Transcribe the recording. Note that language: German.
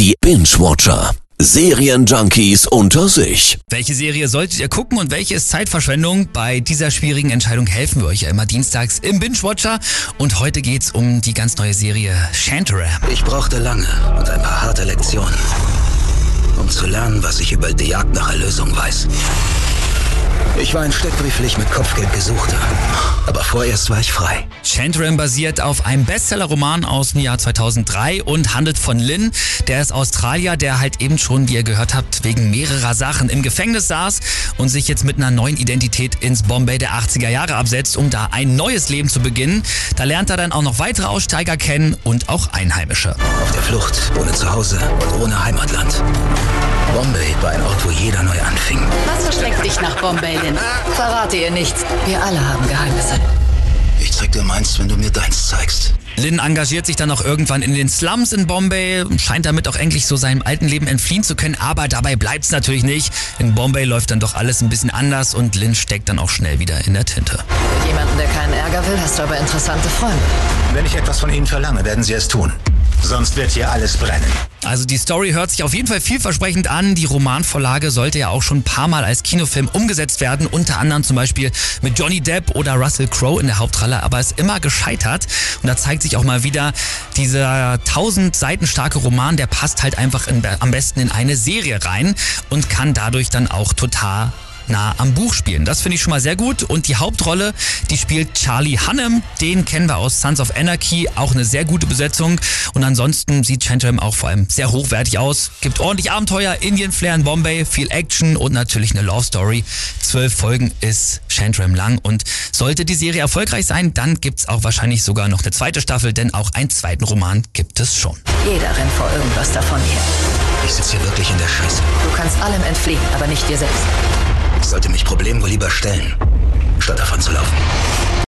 Die Binge-Watcher. Serienjunkies unter sich. Welche Serie solltet ihr gucken und welche ist Zeitverschwendung? Bei dieser schwierigen Entscheidung helfen wir euch ja immer dienstags im Binge-Watcher. Und heute geht's um die ganz neue Serie Shantaram. Ich brauchte lange und ein paar harte Lektionen, um zu lernen, was ich über die Jagd nach Erlösung weiß. Ich war ein steckbrieflich mit Kopfgeld Gesuchter, aber vorerst war ich frei. Shantaram basiert auf einem Bestseller-Roman aus dem Jahr 2003 und handelt von Lynn. Der ist Australier, der halt eben schon, wie ihr gehört habt, wegen mehrerer Sachen im Gefängnis saß und sich jetzt mit einer neuen Identität ins Bombay der 80er Jahre absetzt, um da ein neues Leben zu beginnen. Da lernt er dann auch noch weitere Aussteiger kennen und auch Einheimische. Auf der Flucht, ohne Zuhause und ohne Heimatland. Bombay war ein Ort, wo jeder neu anfing. Was verschreckt dich nach Bombay denn? Verrate ihr nichts. Wir alle haben Geheimnisse. Ich zeig dir meins, wenn du mir deins zeigst. Lynn engagiert sich dann auch irgendwann in den Slums in Bombay, scheint damit auch endlich so seinem alten Leben entfliehen zu können, aber dabei bleibt's natürlich nicht. In Bombay läuft dann doch alles ein bisschen anders und Lynn steckt dann auch schnell wieder in der Tinte. Für jemanden, der keinen Ärger will, hast du aber interessante Freunde. Wenn ich etwas von Ihnen verlange, werden Sie es tun. Sonst wird hier alles brennen. Also die Story hört sich auf jeden Fall vielversprechend an. Die Romanvorlage sollte ja auch schon ein paar Mal als Kinofilm umgesetzt werden, unter anderem zum Beispiel mit Johnny Depp oder Russell Crowe in der Hauptrolle, aber ist immer gescheitert. Und da zeigt sich auch mal wieder, dieser tausend Seiten starke Roman, der passt halt einfach in, am besten in eine Serie rein und kann dadurch dann auch total nah am Buch spielen. Das finde ich schon mal sehr gut. Und die Hauptrolle, die spielt Charlie Hunnam. Den kennen wir aus Sons of Anarchy. Auch eine sehr gute Besetzung. Und ansonsten sieht Chantrem auch vor allem sehr hochwertig aus. Gibt ordentlich Abenteuer, Indian Flair in Bombay, viel Action und natürlich eine Love Story. Zwölf Folgen ist Chantrem lang. Und sollte die Serie erfolgreich sein, dann gibt es auch wahrscheinlich sogar noch eine zweite Staffel, denn auch einen zweiten Roman gibt es schon. Jeder rennt vor irgendwas davon her. Ich sitze hier wirklich in der Scheiße. Du kannst allem entfliehen, aber nicht dir selbst. Problemen wohl lieber stellen, statt davon zu laufen.